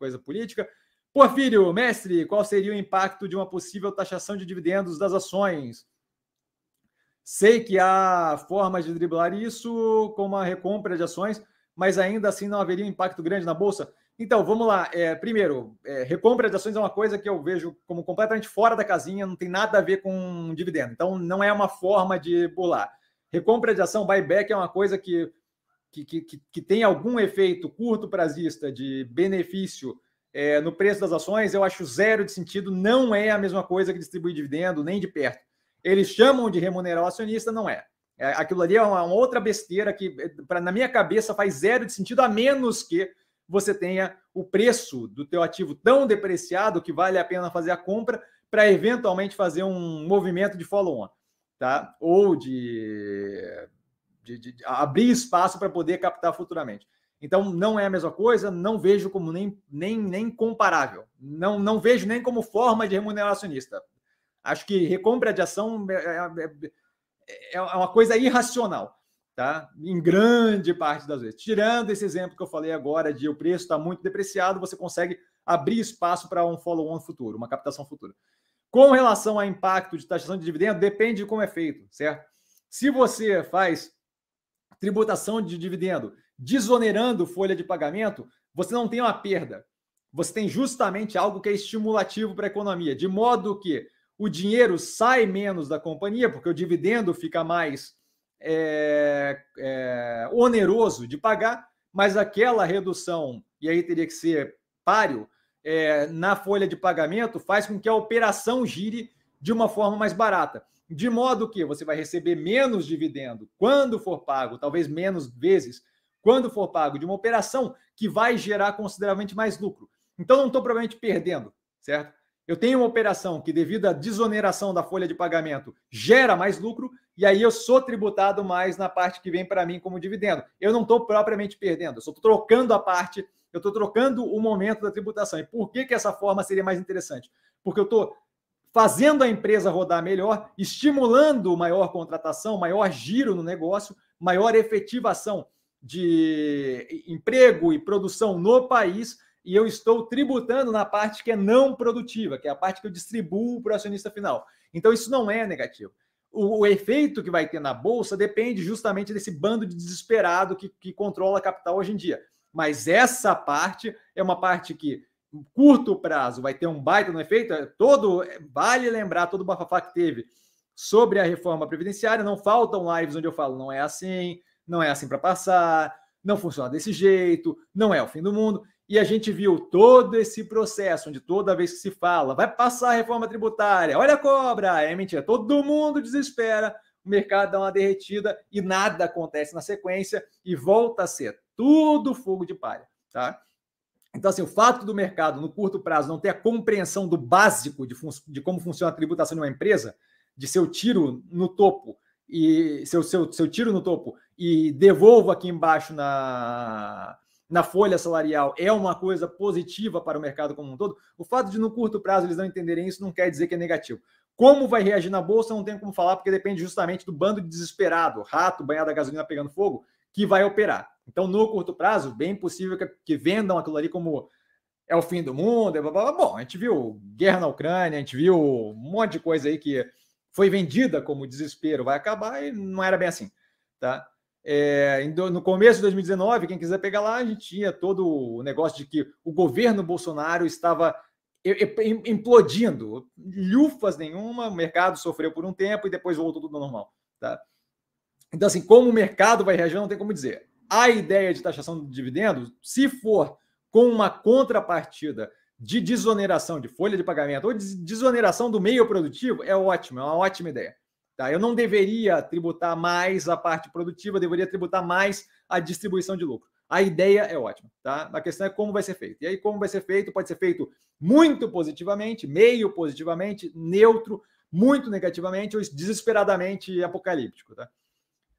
coisa política. Porfírio, mestre, qual seria o impacto de uma possível taxação de dividendos das ações? Sei que há formas de driblar isso, como a recompra de ações, mas ainda assim não haveria impacto grande na bolsa. Então, vamos lá. É, primeiro, é, recompra de ações é uma coisa que eu vejo como completamente fora da casinha, não tem nada a ver com dividendo. Então, não é uma forma de pular. Recompra de ação, buyback, é uma coisa que, que, que, que tem algum efeito curto prazista de benefício é, no preço das ações, eu acho zero de sentido. Não é a mesma coisa que distribuir dividendo, nem de perto. Eles chamam de remunerar o acionista, não é. é aquilo ali é uma, uma outra besteira que, pra, na minha cabeça, faz zero de sentido, a menos que você tenha o preço do teu ativo tão depreciado que vale a pena fazer a compra para eventualmente fazer um movimento de follow-on, tá? Ou de, de, de abrir espaço para poder captar futuramente. Então, não é a mesma coisa, não vejo como nem, nem, nem comparável. Não, não vejo nem como forma de remuneracionista. Acho que recompra de ação é, é, é, é uma coisa irracional, tá? Em grande parte das vezes. Tirando esse exemplo que eu falei agora de o preço está muito depreciado, você consegue abrir espaço para um follow-on futuro, uma captação futura. Com relação ao impacto de taxação de dividendo, depende de como é feito, certo? Se você faz tributação de dividendo desonerando folha de pagamento, você não tem uma perda. Você tem justamente algo que é estimulativo para a economia, de modo que o dinheiro sai menos da companhia, porque o dividendo fica mais é, é, oneroso de pagar, mas aquela redução, e aí teria que ser páreo, é, na folha de pagamento, faz com que a operação gire de uma forma mais barata. De modo que você vai receber menos dividendo quando for pago, talvez menos vezes, quando for pago de uma operação que vai gerar consideravelmente mais lucro. Então, não estou provavelmente perdendo, certo? Eu tenho uma operação que, devido à desoneração da folha de pagamento, gera mais lucro, e aí eu sou tributado mais na parte que vem para mim como dividendo. Eu não estou propriamente perdendo, eu estou trocando a parte, eu estou trocando o momento da tributação. E por que, que essa forma seria mais interessante? Porque eu estou fazendo a empresa rodar melhor, estimulando maior contratação, maior giro no negócio, maior efetivação de emprego e produção no país e eu estou tributando na parte que é não produtiva, que é a parte que eu distribuo para o acionista final. Então, isso não é negativo. O, o, efeito que vai ter na bolsa depende justamente desse bando de desesperado que, que controla a capital hoje em dia. Mas essa parte é uma parte que, curto prazo, vai ter um baita no efeito. É todo Vale lembrar todo o bafafá que teve sobre a reforma previdenciária. Não faltam lives onde eu falo, não é assim, não é assim para passar, não funciona desse jeito, não é o fim do mundo. E a gente viu todo esse processo, onde toda vez que se fala, vai passar a reforma tributária, olha a cobra, é mentira, todo mundo desespera, o mercado dá uma derretida e nada acontece na sequência e volta a ser tudo fogo de palha, tá? Então, assim, o fato do mercado, no curto prazo, não ter a compreensão do básico de, de como funciona a tributação de uma empresa, de seu tiro no topo e seu, seu, seu tiro no topo e devolvo aqui embaixo na, na folha salarial é uma coisa positiva para o mercado como um todo, o fato de no curto prazo eles não entenderem isso não quer dizer que é negativo. Como vai reagir na bolsa, não tem como falar, porque depende justamente do bando de desesperado, rato banhado a gasolina pegando fogo, que vai operar. Então, no curto prazo, bem possível que, que vendam aquilo ali como é o fim do mundo. Blá, blá, blá. Bom, a gente viu guerra na Ucrânia, a gente viu um monte de coisa aí que foi vendida como desespero, vai acabar e não era bem assim, tá? É, no começo de 2019, quem quiser pegar lá, a gente tinha todo o negócio de que o governo Bolsonaro estava implodindo, lufas nenhuma, o mercado sofreu por um tempo e depois voltou tudo normal, tá? Então, assim, como o mercado vai reagir, não tem como dizer. A ideia de taxação de dividendos, se for com uma contrapartida de desoneração de folha de pagamento ou de desoneração do meio produtivo é ótimo, é uma ótima ideia. Tá? Eu não deveria tributar mais a parte produtiva, deveria tributar mais a distribuição de lucro. A ideia é ótima, tá? A questão é como vai ser feito. E aí, como vai ser feito? Pode ser feito muito positivamente, meio positivamente, neutro, muito negativamente ou desesperadamente apocalíptico, tá?